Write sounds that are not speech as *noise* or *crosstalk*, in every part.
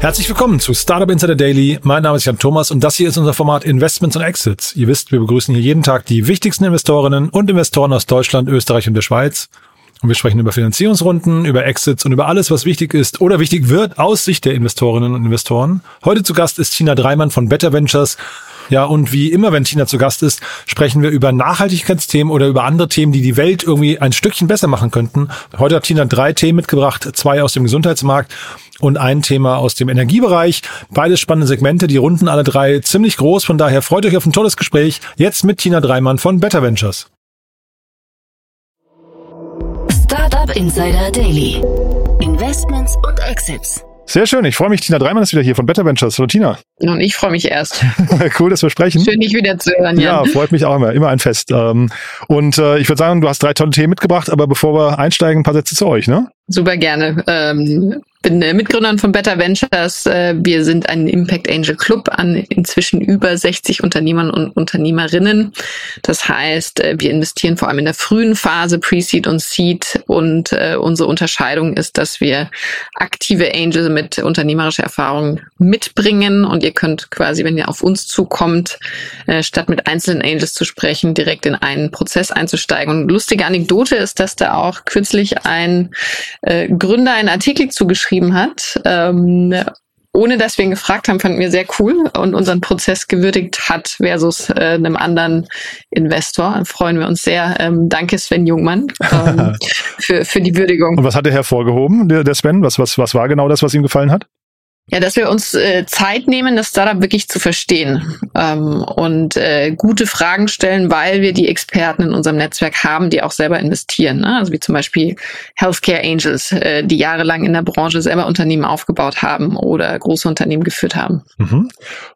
Herzlich willkommen zu Startup Insider Daily. Mein Name ist Jan Thomas und das hier ist unser Format Investments und Exits. Ihr wisst, wir begrüßen hier jeden Tag die wichtigsten Investorinnen und Investoren aus Deutschland, Österreich und der Schweiz. Und wir sprechen über Finanzierungsrunden, über Exits und über alles, was wichtig ist oder wichtig wird aus Sicht der Investorinnen und Investoren. Heute zu Gast ist Tina Dreimann von Better Ventures. Ja, und wie immer, wenn Tina zu Gast ist, sprechen wir über Nachhaltigkeitsthemen oder über andere Themen, die die Welt irgendwie ein Stückchen besser machen könnten. Heute hat Tina drei Themen mitgebracht, zwei aus dem Gesundheitsmarkt und ein Thema aus dem Energiebereich. Beides spannende Segmente, die runden alle drei ziemlich groß. Von daher freut euch auf ein tolles Gespräch. Jetzt mit Tina Dreimann von Better Ventures. Startup Insider Daily. Investments und Exits. Sehr schön. Ich freue mich. Tina Dreimann ist wieder hier von Better Ventures. Hallo Tina. Und ich freue mich erst. *laughs* cool, dass wir sprechen. Schön, dich wieder zu hören, Jan. Ja, freut mich auch immer. Immer ein Fest. Ähm, und äh, ich würde sagen, du hast drei tolle Themen mitgebracht, aber bevor wir einsteigen, ein paar Sätze zu euch, ne? Super gerne. Ähm, bin äh, Mitgründern von Better Ventures. Äh, wir sind ein Impact Angel Club an inzwischen über 60 Unternehmern und Unternehmerinnen. Das heißt, äh, wir investieren vor allem in der frühen Phase, Pre-Seed und Seed. Und unsere Unterscheidung ist, dass wir aktive Angels mit unternehmerischer Erfahrung mitbringen. Und ihr könnt quasi, wenn ihr auf uns zukommt, statt mit einzelnen Angels zu sprechen, direkt in einen Prozess einzusteigen. Und lustige Anekdote ist, dass da auch kürzlich ein Gründer einen Artikel zugeschrieben hat. Ähm, ohne dass wir ihn gefragt haben, fanden wir sehr cool und unseren Prozess gewürdigt hat versus äh, einem anderen Investor. Dann freuen wir uns sehr. Ähm, danke Sven Jungmann ähm, *laughs* für, für die Würdigung. Und was hat er hervorgehoben, der, der Sven? Was, was, was war genau das, was ihm gefallen hat? Ja, dass wir uns äh, Zeit nehmen, das Startup wirklich zu verstehen ähm, und äh, gute Fragen stellen, weil wir die Experten in unserem Netzwerk haben, die auch selber investieren. Ne? Also wie zum Beispiel Healthcare Angels, äh, die jahrelang in der Branche selber Unternehmen aufgebaut haben oder große Unternehmen geführt haben. Mhm.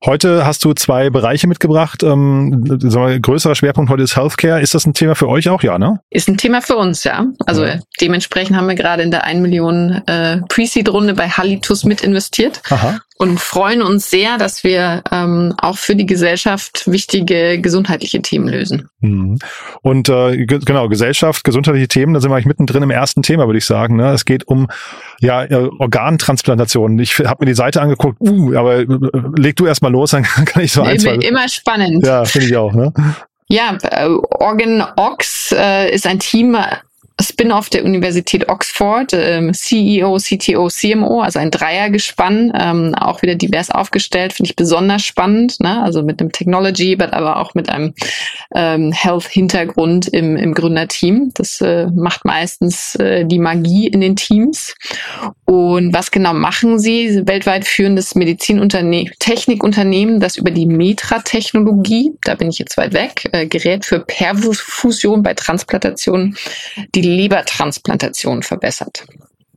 Heute hast du zwei Bereiche mitgebracht. Ähm, wir, größerer Schwerpunkt heute ist Healthcare. Ist das ein Thema für euch auch, ja, ne? Ist ein Thema für uns, ja. Also ja. dementsprechend haben wir gerade in der 1 Million äh, Pre-Seed-Runde bei Hallitus mit investiert. Aha. Und freuen uns sehr, dass wir ähm, auch für die Gesellschaft wichtige gesundheitliche Themen lösen. Mhm. Und äh, genau, Gesellschaft, gesundheitliche Themen, da sind wir eigentlich mittendrin im ersten Thema, würde ich sagen. Ne? Es geht um ja, äh, Organtransplantationen. Ich habe mir die Seite angeguckt, uh, aber äh, leg du erst mal los, *laughs* dann kann ich so ein, zwei... Immer spannend. Ja, finde ich auch. Ne? Ja, äh, Organ Ox äh, ist ein Team Spin-off der Universität Oxford, ähm, CEO, CTO, CMO, also ein Dreiergespann, ähm, auch wieder divers aufgestellt, finde ich besonders spannend, ne? also mit einem Technology, aber auch mit einem ähm, Health-Hintergrund im, im Gründerteam. Das äh, macht meistens äh, die Magie in den Teams. Und was genau machen sie? Weltweit führendes Medizinunternehmen, Technikunternehmen, das über die Metra-Technologie, da bin ich jetzt weit weg, äh, Gerät für Perfusion bei Transplantationen, die Lebertransplantation verbessert.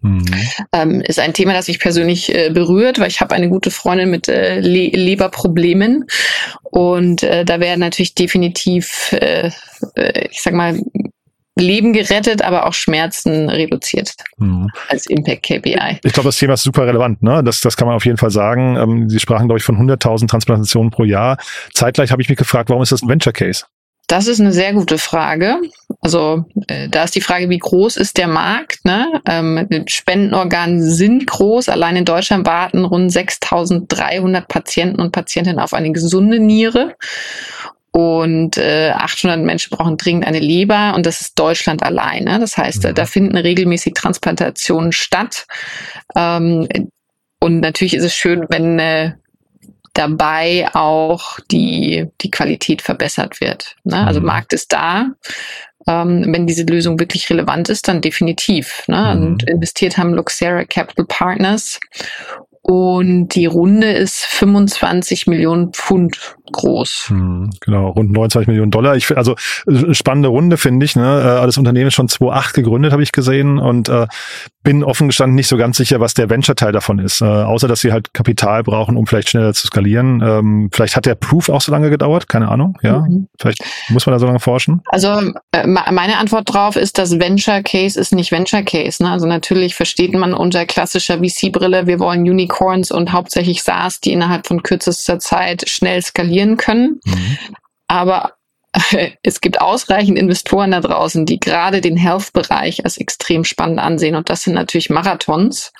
Mhm. Ähm, ist ein Thema, das mich persönlich äh, berührt, weil ich habe eine gute Freundin mit äh, Le Leberproblemen und äh, da werden natürlich definitiv, äh, äh, ich sag mal, Leben gerettet, aber auch Schmerzen reduziert mhm. als Impact KPI. Ich glaube, das Thema ist super relevant. Ne? Das, das kann man auf jeden Fall sagen. Ähm, Sie sprachen, glaube ich, von 100.000 Transplantationen pro Jahr. Zeitgleich habe ich mich gefragt, warum ist das ein Venture Case? Das ist eine sehr gute Frage. Also äh, da ist die Frage, wie groß ist der Markt? Ne? Ähm, Spendenorgane sind groß. Allein in Deutschland warten rund 6.300 Patienten und Patientinnen auf eine gesunde Niere. Und äh, 800 Menschen brauchen dringend eine Leber und das ist Deutschland alleine. Das heißt, mhm. da finden regelmäßig Transplantationen statt. Ähm, und natürlich ist es schön, wenn äh, dabei auch die, die Qualität verbessert wird. Ne? Also mhm. Markt ist da. Ähm, wenn diese Lösung wirklich relevant ist, dann definitiv. Ne? Mhm. Und investiert haben Luxera Capital Partners und die Runde ist 25 Millionen Pfund groß. Hm, genau, rund 29 Millionen Dollar. Ich, also äh, spannende Runde, finde ich. Ne? Äh, das Unternehmen ist schon 2008 gegründet, habe ich gesehen. Und äh, bin offen gestanden nicht so ganz sicher, was der Venture-Teil davon ist. Äh, außer, dass sie halt Kapital brauchen, um vielleicht schneller zu skalieren. Ähm, vielleicht hat der Proof auch so lange gedauert, keine Ahnung. Ja, mhm. vielleicht muss man da so lange forschen. Also äh, meine Antwort drauf ist, dass Venture Case ist nicht Venture Case. Ne? Also natürlich versteht man unter klassischer VC-Brille, wir wollen Unicorns und hauptsächlich SaaS, die innerhalb von kürzester Zeit schnell skalieren können. Mhm. Aber *laughs* es gibt ausreichend Investoren da draußen, die gerade den Health-Bereich als extrem spannend ansehen. Und das sind natürlich Marathons,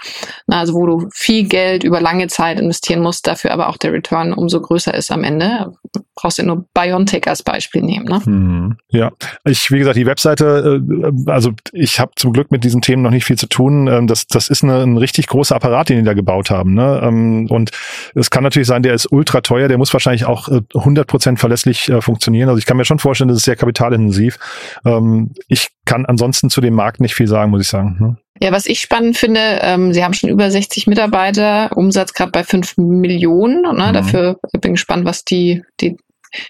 also wo du viel Geld über lange Zeit investieren musst, dafür aber auch der Return umso größer ist am Ende. Brauchst du nur Biontech als Beispiel nehmen. Ne? Hm, ja, ich, wie gesagt, die Webseite, äh, also ich habe zum Glück mit diesen Themen noch nicht viel zu tun. Ähm, das, das ist eine, ein richtig großer Apparat, den die da gebaut haben. Ne? Ähm, und es kann natürlich sein, der ist ultra teuer, der muss wahrscheinlich auch 100% äh, verlässlich äh, funktionieren. Also ich kann mir schon vorstellen, das ist sehr kapitalintensiv. Ähm, ich kann ansonsten zu dem Markt nicht viel sagen, muss ich sagen. Ne? Ja, was ich spannend finde, ähm, Sie haben schon über 60 Mitarbeiter, Umsatz gerade bei 5 Millionen. Ne? Mhm. Dafür bin ich gespannt, was die, die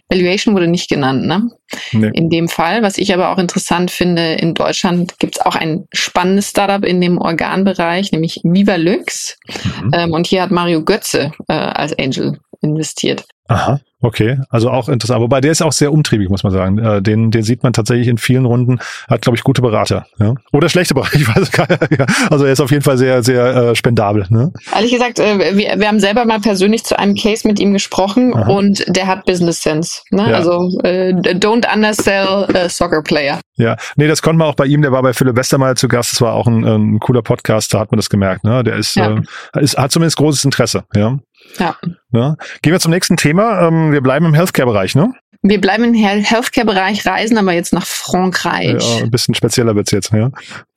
Valuation wurde nicht genannt, ne? Nee. In dem Fall. Was ich aber auch interessant finde, in Deutschland gibt es auch ein spannendes Startup in dem Organbereich, nämlich Viva Lux. Mhm. Ähm, und hier hat Mario Götze äh, als Angel investiert. Aha. Okay, also auch interessant. Wobei der ist auch sehr umtriebig, muss man sagen. Äh, den, den sieht man tatsächlich in vielen Runden, hat, glaube ich, gute Berater. Ja? Oder schlechte Berater, *laughs* ich weiß gar nicht. Also er ist auf jeden Fall sehr, sehr äh, spendabel. Ne? Ehrlich gesagt, äh, wir, wir haben selber mal persönlich zu einem Case mit ihm gesprochen Aha. und der hat Business Sense. Ne? Ja. Also äh, don't undersell a soccer player. Ja, nee, das konnte man auch bei ihm, der war bei Philipp Westermeier zu Gast, das war auch ein, ein cooler Podcast, da hat man das gemerkt. Ne? Der ist, ja. äh, ist, hat zumindest großes Interesse. Ja. Ja. ja. Gehen wir zum nächsten Thema. Ähm, wir bleiben im Healthcare-Bereich, ne? Wir bleiben im Healthcare-Bereich, reisen aber jetzt nach Frankreich. Ja, ein bisschen spezieller wird's jetzt, ja.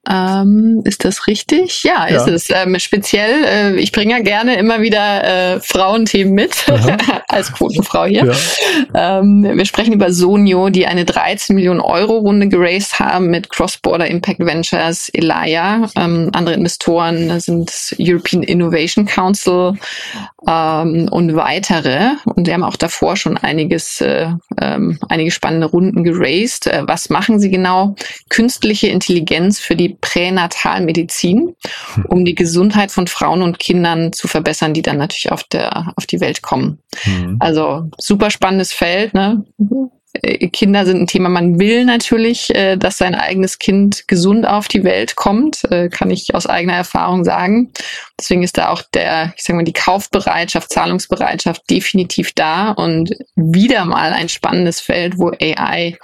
Ähm, ist das richtig? Ja, ja. ist es. Ähm, speziell, äh, ich bringe ja gerne immer wieder äh, Frauenthemen mit, *laughs* als Quotenfrau hier. Ja. Ähm, wir sprechen über Sonio, die eine 13 Millionen Euro Runde geraced haben mit Cross-Border Impact Ventures, Elia. Ähm, andere Investoren sind European Innovation Council ähm, und weitere. Und wir haben auch davor schon einiges, äh, ähm, einige spannende Runden geraced. Äh, was machen sie genau? Künstliche Intelligenz für die Pränatalmedizin, um die Gesundheit von Frauen und Kindern zu verbessern, die dann natürlich auf der auf die Welt kommen. Mhm. Also super spannendes Feld. Ne? Äh, Kinder sind ein Thema. Man will natürlich, äh, dass sein eigenes Kind gesund auf die Welt kommt, äh, kann ich aus eigener Erfahrung sagen. Deswegen ist da auch der, ich sage mal, die Kaufbereitschaft, Zahlungsbereitschaft definitiv da und wieder mal ein spannendes Feld, wo AI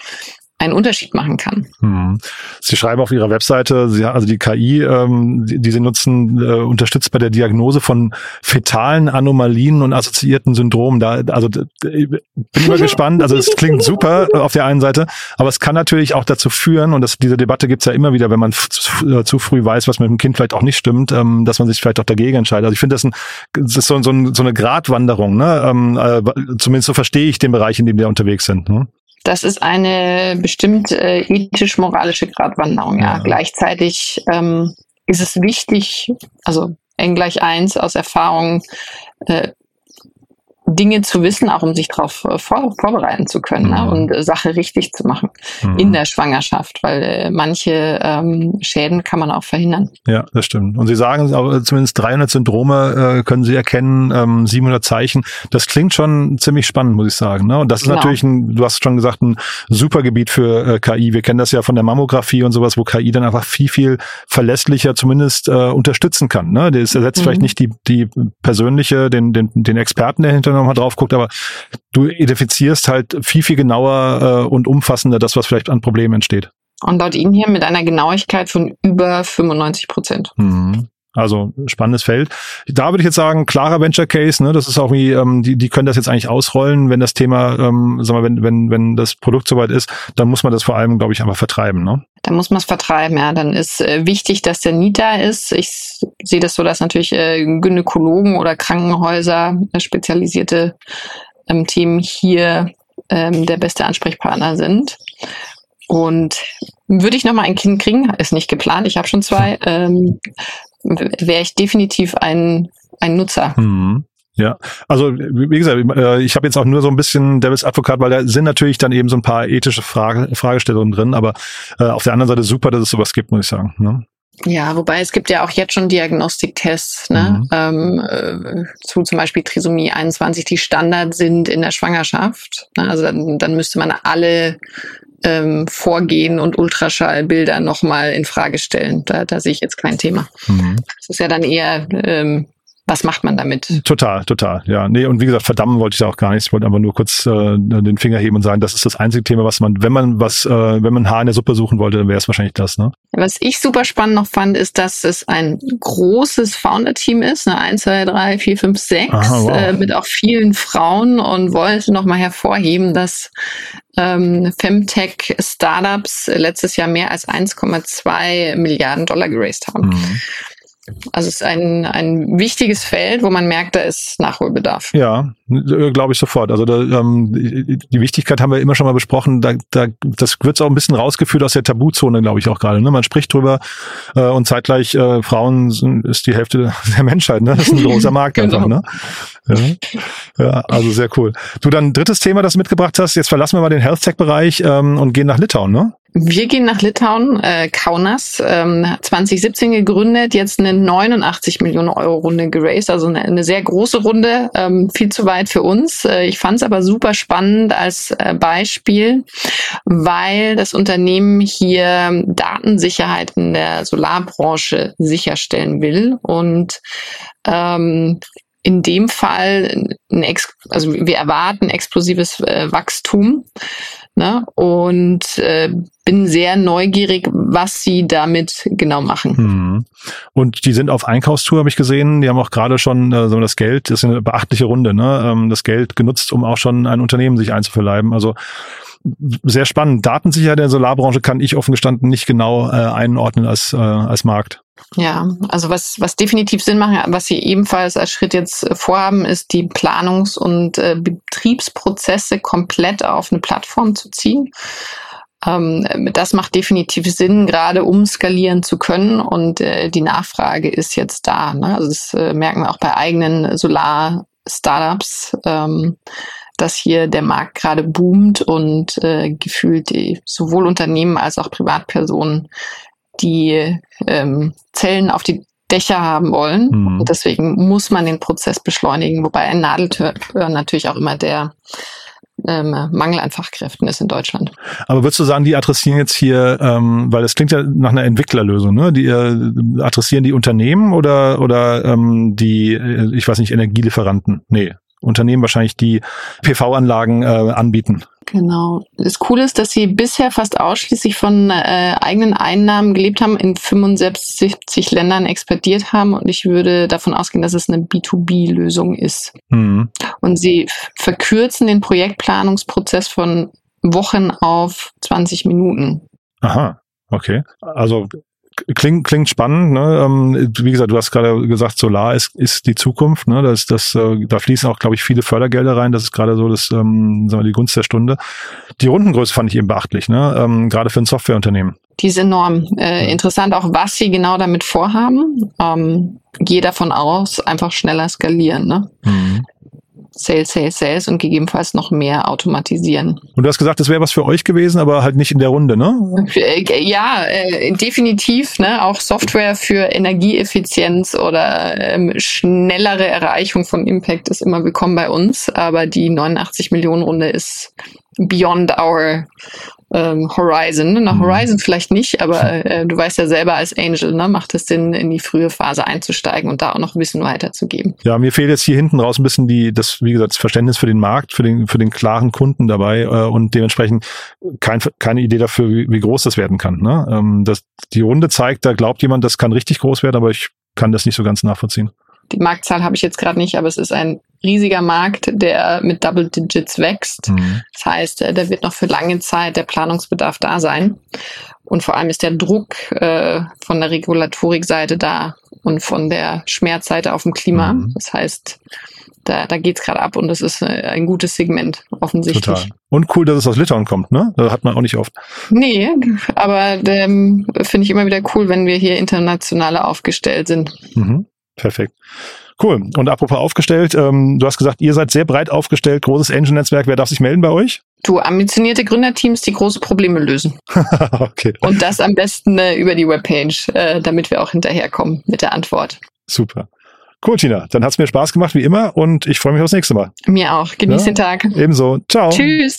einen Unterschied machen kann. Hm. Sie schreiben auf Ihrer Webseite, Sie, also die KI, ähm, die, die Sie nutzen, äh, unterstützt bei der Diagnose von fetalen Anomalien und assoziierten Syndromen. Da, also bin immer *laughs* gespannt. Also es klingt super auf der einen Seite, aber es kann natürlich auch dazu führen, und das, diese Debatte gibt's ja immer wieder, wenn man zu, äh, zu, früh weiß, was mit dem Kind vielleicht auch nicht stimmt, ähm, dass man sich vielleicht auch dagegen entscheidet. Also ich finde, das, ein, das ist so, so, ein, so eine Gratwanderung. Ne? Ähm, äh, zumindest so verstehe ich den Bereich, in dem wir unterwegs sind. Ne? Das ist eine bestimmt äh, ethisch-moralische Gratwanderung. Ja. ja. Gleichzeitig ähm, ist es wichtig, also N gleich eins aus Erfahrung, äh, Dinge zu wissen, auch um sich darauf äh, vor, vorbereiten zu können ne? mhm. ne? und äh, Sache richtig zu machen mhm. in der Schwangerschaft, weil äh, manche ähm, Schäden kann man auch verhindern. Ja, das stimmt. Und Sie sagen, zumindest 300 Syndrome äh, können Sie erkennen, ähm, 700 Zeichen. Das klingt schon ziemlich spannend, muss ich sagen. Ne? Und das ist genau. natürlich, ein, du hast schon gesagt, ein super Gebiet für äh, KI. Wir kennen das ja von der Mammographie und sowas, wo KI dann einfach viel, viel verlässlicher zumindest äh, unterstützen kann. Ne? Das ersetzt mhm. vielleicht nicht die, die persönliche, den, den, den Experten, der hinter nochmal drauf guckt, aber du identifizierst halt viel, viel genauer äh, und umfassender das, was vielleicht an Problemen entsteht. Und laut Ihnen hier mit einer Genauigkeit von über 95 Prozent. Mhm. Also spannendes Feld. Da würde ich jetzt sagen, klarer Venture Case, ne? Das ist auch wie, ähm, die, die können das jetzt eigentlich ausrollen, wenn das Thema, ähm, sag mal, wenn, wenn, wenn das Produkt soweit ist, dann muss man das vor allem, glaube ich, einfach vertreiben, ne? Dann muss man es vertreiben, ja. Dann ist äh, wichtig, dass der Need da ist. Ich sehe das so, dass natürlich äh, Gynäkologen oder Krankenhäuser, äh, spezialisierte ähm, Themen hier ähm, der beste Ansprechpartner sind. Und würde ich noch mal ein Kind kriegen, ist nicht geplant, ich habe schon zwei, ähm, wäre ich definitiv ein, ein Nutzer. Mhm. Ja, also wie gesagt, äh, ich habe jetzt auch nur so ein bisschen Devils Advokat, weil da sind natürlich dann eben so ein paar ethische Frage, Fragestellungen drin, aber äh, auf der anderen Seite super, dass es sowas gibt, muss ich sagen. Ne? Ja, wobei es gibt ja auch jetzt schon Diagnostiktests ne? Mhm. Ähm, äh, zu zum Beispiel Trisomie 21, die Standard sind in der Schwangerschaft. Ne? Also dann, dann müsste man alle ähm, Vorgehen und Ultraschallbilder nochmal in Frage stellen. Da, da sehe ich jetzt kein Thema. Mhm. Das ist ja dann eher ähm, was macht man damit? Total, total. Ja, nee, und wie gesagt, verdammen wollte ich da auch gar nicht. Ich wollte aber nur kurz äh, den Finger heben und sagen, das ist das einzige Thema, was man, wenn man was, äh, wenn man Haar in der Suppe suchen wollte, dann wäre es wahrscheinlich das, ne? Was ich super spannend noch fand, ist, dass es ein großes Founder-Team ist, ne? 1, 2, 3, 4, 5, 6, Aha, wow. äh, mit auch vielen Frauen und wollte noch mal hervorheben, dass ähm, Femtech-Startups letztes Jahr mehr als 1,2 Milliarden Dollar geraced haben. Mhm. Also es ist ein, ein wichtiges Feld, wo man merkt, da ist Nachholbedarf. Ja, äh, glaube ich sofort. Also da, ähm, die Wichtigkeit haben wir immer schon mal besprochen. Da, da, das wird auch ein bisschen rausgeführt aus der Tabuzone, glaube ich auch gerade. Ne? Man spricht drüber äh, und zeitgleich äh, Frauen sind, ist die Hälfte *laughs* der Menschheit. Ne? Das ist ein großer Markt *laughs* genau. einfach. Ne? Ja. ja, also sehr cool. Du, dann drittes Thema, das du mitgebracht hast. Jetzt verlassen wir mal den Health Tech Bereich ähm, und gehen nach Litauen. Ne? Wir gehen nach Litauen, äh, Kaunas, ähm, 2017 gegründet, jetzt eine 89 Millionen Euro Runde geraced, also eine, eine sehr große Runde, ähm, viel zu weit für uns. Äh, ich fand es aber super spannend als äh, Beispiel, weil das Unternehmen hier Datensicherheit in der Solarbranche sicherstellen will und ähm, in dem Fall ein Ex also wir erwarten explosives äh, Wachstum Ne? Und äh, bin sehr neugierig, was sie damit genau machen. Mhm. Und die sind auf Einkaufstour, habe ich gesehen. Die haben auch gerade schon äh, das Geld, das ist eine beachtliche Runde, ne? ähm, das Geld genutzt, um auch schon ein Unternehmen sich einzuverleiben. Also sehr spannend. Datensicherheit der Solarbranche kann ich offen gestanden nicht genau äh, einordnen als, äh, als Markt. Ja, also was, was definitiv Sinn macht, was Sie ebenfalls als Schritt jetzt äh, vorhaben, ist die Planungs- und äh, Betriebsprozesse komplett auf eine Plattform zu ziehen. Ähm, das macht definitiv Sinn, gerade um skalieren zu können. Und äh, die Nachfrage ist jetzt da. Ne? Also das äh, merken wir auch bei eigenen Solar-Startups. Ähm, dass hier der Markt gerade boomt und äh, gefühlt sowohl Unternehmen als auch Privatpersonen die ähm, Zellen auf die Dächer haben wollen. Mhm. Und deswegen muss man den Prozess beschleunigen, wobei ein Nadeltör natürlich auch immer der ähm, Mangel an Fachkräften ist in Deutschland. Aber würdest du sagen, die adressieren jetzt hier, ähm, weil das klingt ja nach einer Entwicklerlösung, ne? Die äh, adressieren die Unternehmen oder oder ähm, die, äh, ich weiß nicht, Energielieferanten? Nee, Unternehmen wahrscheinlich, die PV-Anlagen äh, anbieten. Genau. Das Coole ist, dass sie bisher fast ausschließlich von äh, eigenen Einnahmen gelebt haben, in 75 Ländern exportiert haben und ich würde davon ausgehen, dass es eine B2B-Lösung ist. Mhm. Und sie verkürzen den Projektplanungsprozess von Wochen auf 20 Minuten. Aha, okay. Also klingt, klingt spannend. Ne? Ähm, wie gesagt, du hast gerade gesagt, Solar ist, ist die Zukunft. Ne? Das, das, äh, da fließen auch, glaube ich, viele Fördergelder rein. Das ist gerade so das, ähm, sagen wir, die Gunst der Stunde. Die Rundengröße fand ich eben beachtlich, ne? ähm, gerade für ein Softwareunternehmen. Die ist enorm. Äh, ja. Interessant auch, was sie genau damit vorhaben. Ähm, gehe davon aus, einfach schneller skalieren. Ne? Mhm. Sales, Sales, Sales und gegebenenfalls noch mehr automatisieren. Und du hast gesagt, das wäre was für euch gewesen, aber halt nicht in der Runde, ne? Äh, ja, äh, definitiv. Ne? Auch Software für Energieeffizienz oder ähm, schnellere Erreichung von Impact ist immer willkommen bei uns. Aber die 89 Millionen Runde ist beyond our ähm, Horizon. Na, mhm. Horizon vielleicht nicht, aber äh, du weißt ja selber als Angel, ne, macht es Sinn, in die frühe Phase einzusteigen und da auch noch Wissen weiterzugeben. Ja, mir fehlt jetzt hier hinten raus ein bisschen die, das, wie gesagt, das Verständnis für den Markt, für den, für den klaren Kunden dabei äh, und dementsprechend kein, keine Idee dafür, wie, wie groß das werden kann. Ne? Ähm, das, die Runde zeigt, da glaubt jemand, das kann richtig groß werden, aber ich kann das nicht so ganz nachvollziehen. Die Marktzahl habe ich jetzt gerade nicht, aber es ist ein riesiger Markt, der mit Double Digits wächst. Mhm. Das heißt, äh, da wird noch für lange Zeit der Planungsbedarf da sein. Und vor allem ist der Druck äh, von der Regulatorikseite da und von der Schmerzseite auf dem Klima. Mhm. Das heißt, da, da geht's gerade ab und das ist äh, ein gutes Segment, offensichtlich. Total. Und cool, dass es aus Litauen kommt, ne? Das hat man auch nicht oft. Nee, aber ähm, finde ich immer wieder cool, wenn wir hier internationaler aufgestellt sind. Mhm. Perfekt. Cool. Und apropos aufgestellt, ähm, du hast gesagt, ihr seid sehr breit aufgestellt, großes Engine-Netzwerk. Wer darf sich melden bei euch? Du, ambitionierte Gründerteams, die große Probleme lösen. *laughs* okay. Und das am besten äh, über die Webpage, äh, damit wir auch hinterherkommen mit der Antwort. Super. Cool, Tina. Dann hat's mir Spaß gemacht, wie immer, und ich freue mich aufs nächste Mal. Mir auch. Genieß ja? den Tag. Ebenso. Ciao. Tschüss.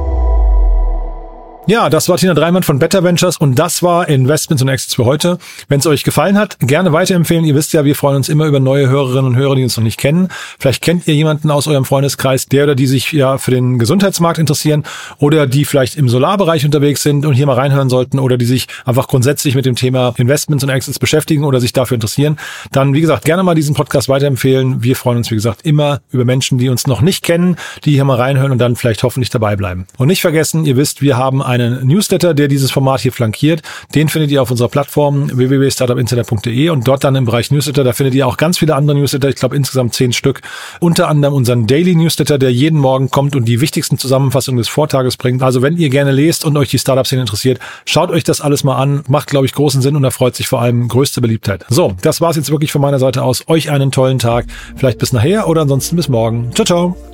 Ja, das war Tina Dreimann von Better Ventures und das war Investments und Exits für heute. Wenn es euch gefallen hat, gerne weiterempfehlen. Ihr wisst ja, wir freuen uns immer über neue Hörerinnen und Hörer, die uns noch nicht kennen. Vielleicht kennt ihr jemanden aus eurem Freundeskreis, der oder die sich ja für den Gesundheitsmarkt interessieren oder die vielleicht im Solarbereich unterwegs sind und hier mal reinhören sollten oder die sich einfach grundsätzlich mit dem Thema Investments und Exits beschäftigen oder sich dafür interessieren. Dann, wie gesagt, gerne mal diesen Podcast weiterempfehlen. Wir freuen uns, wie gesagt, immer über Menschen, die uns noch nicht kennen, die hier mal reinhören und dann vielleicht hoffentlich dabei bleiben. Und nicht vergessen, ihr wisst, wir haben einen Newsletter, der dieses Format hier flankiert. Den findet ihr auf unserer Plattform www.startupinsider.de und dort dann im Bereich Newsletter, da findet ihr auch ganz viele andere Newsletter, ich glaube insgesamt zehn Stück. Unter anderem unseren Daily Newsletter, der jeden Morgen kommt und die wichtigsten Zusammenfassungen des Vortages bringt. Also wenn ihr gerne lest und euch die Startup-Szene interessiert, schaut euch das alles mal an. Macht, glaube ich, großen Sinn und erfreut sich vor allem größte Beliebtheit. So, das war's jetzt wirklich von meiner Seite aus. Euch einen tollen Tag. Vielleicht bis nachher oder ansonsten bis morgen. Ciao, ciao.